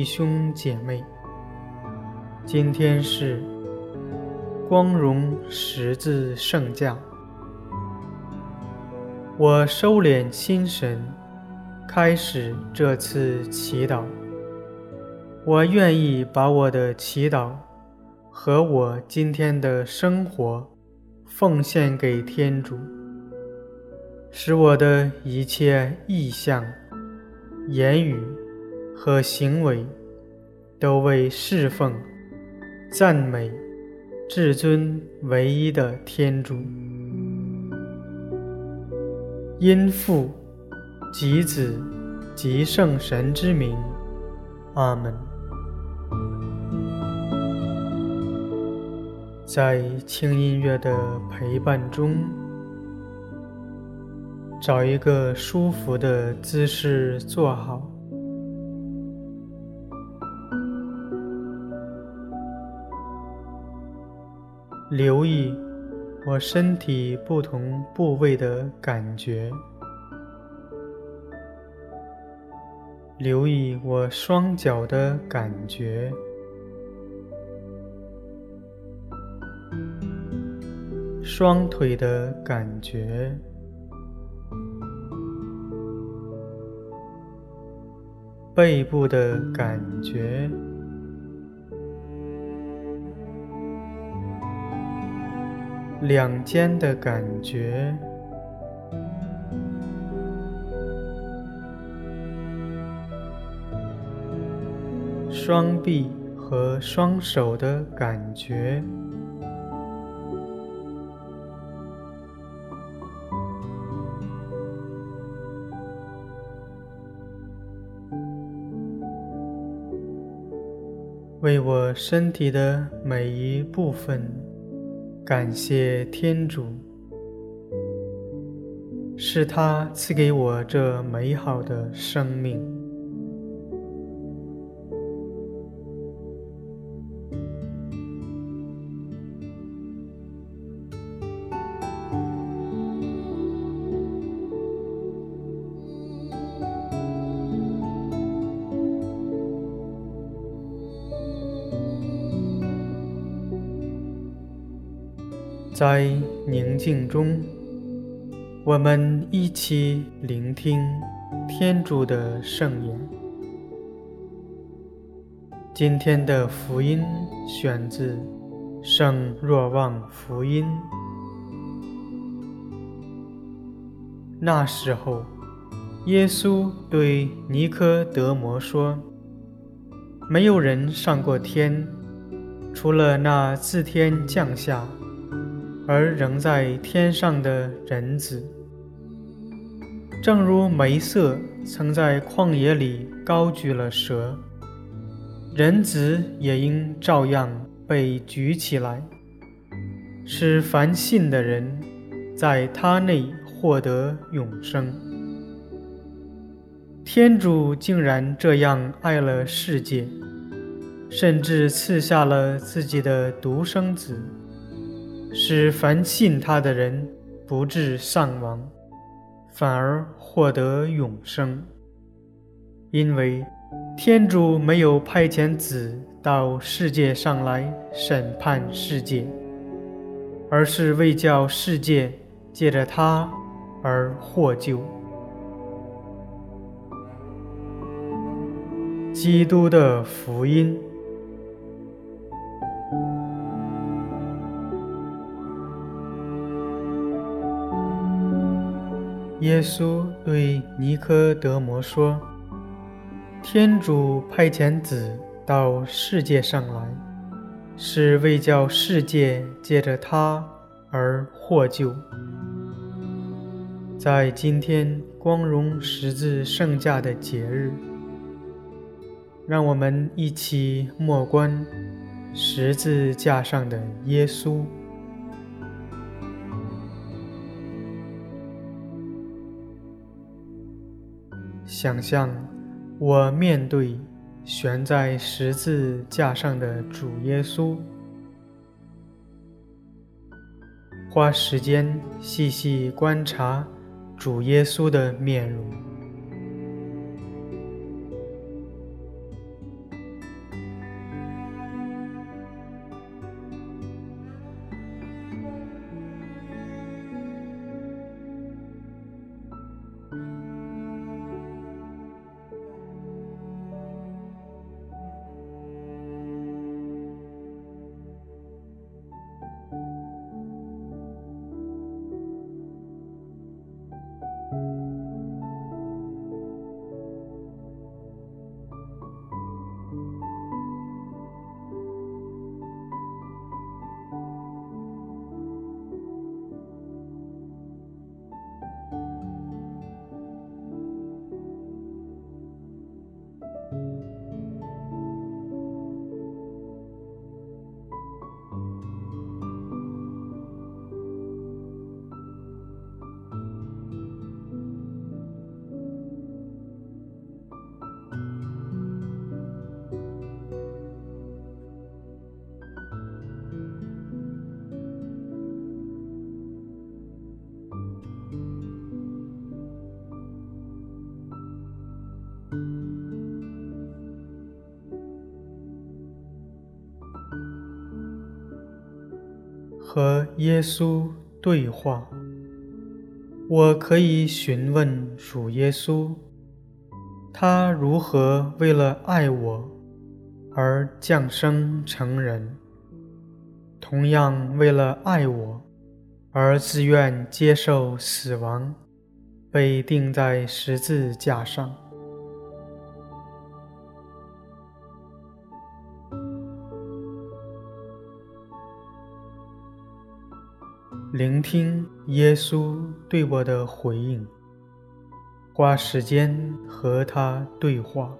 弟兄姐妹，今天是光荣十字圣架。我收敛心神，开始这次祈祷。我愿意把我的祈祷和我今天的生活奉献给天主，使我的一切意向、言语和行为都为侍奉、赞美至尊唯一的天主。因父及子及圣神之名，阿门。在轻音乐的陪伴中，找一个舒服的姿势坐好。留意我身体不同部位的感觉，留意我双脚的感觉，双腿的感觉，背部的感觉。两肩的感觉，双臂和双手的感觉，为我身体的每一部分。感谢天主，是他赐给我这美好的生命。在宁静中，我们一起聆听天主的圣言。今天的福音选自《圣若望福音》。那时候，耶稣对尼科德摩说：“没有人上过天，除了那自天降下。”而仍在天上的人子，正如梅瑟曾在旷野里高举了蛇，人子也应照样被举起来，使凡信的人在他内获得永生。天主竟然这样爱了世界，甚至赐下了自己的独生子。使凡信他的人不致丧亡，反而获得永生。因为天主没有派遣子到世界上来审判世界，而是为叫世界借着他而获救。基督的福音。耶稣对尼科德摩说：“天主派遣子到世界上来，是为叫世界借着他而获救。在今天光荣十字圣架的节日，让我们一起默观十字架上的耶稣。”想象我面对悬在十字架上的主耶稣，花时间细细观察主耶稣的面容，和耶稣对话。我可以询问主耶稣，他如何为了爱我而降生成人，同样为了爱我而自愿接受死亡，被钉在十字架上。聆听耶稣对我的回应，花时间和他对话。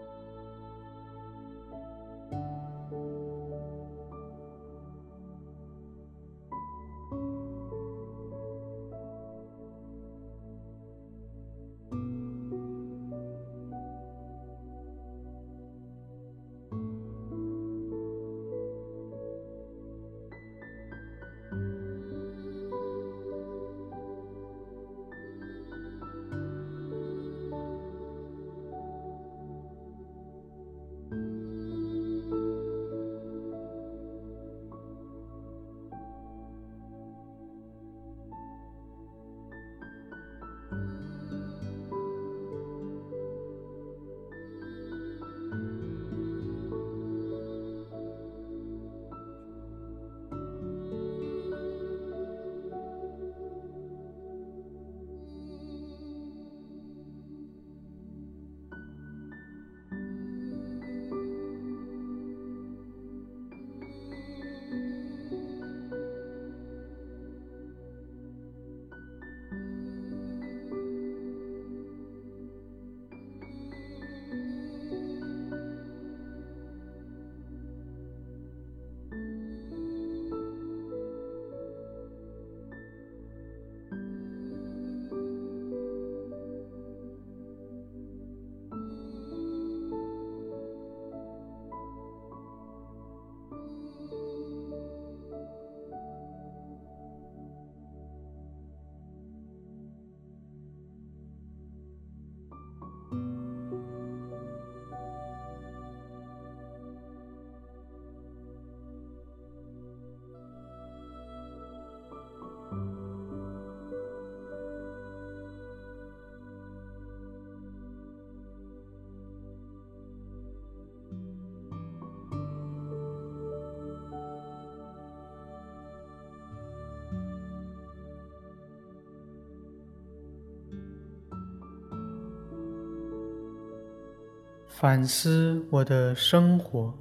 反思我的生活，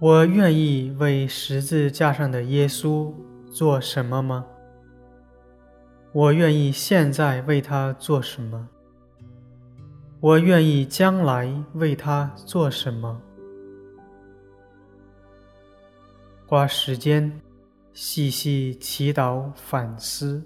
我愿意为十字架上的耶稣做什么吗？我愿意现在为他做什么？我愿意将来为他做什么？花时间细细祈祷反思。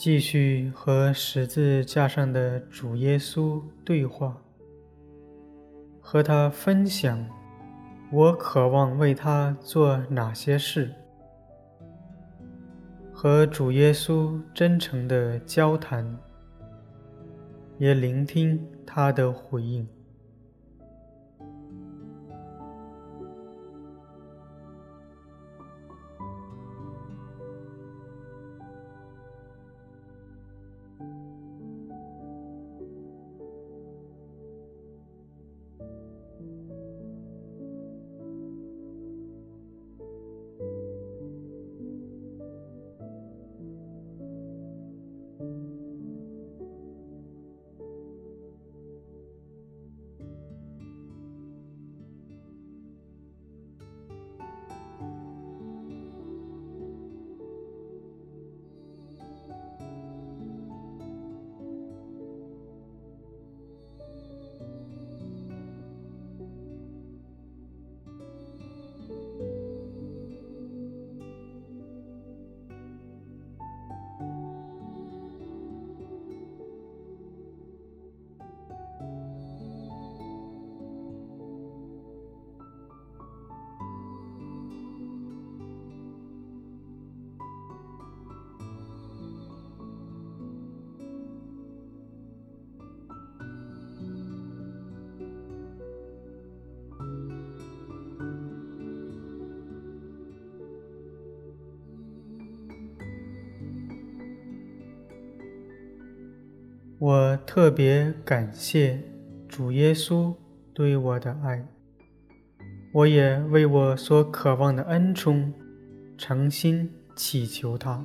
继续和十字架上的主耶稣对话，和他分享我渴望为他做哪些事，和主耶稣真诚的交谈，也聆听他的回应。我特别感谢主耶稣对我的爱，我也为我所渴望的恩宠诚心祈求他。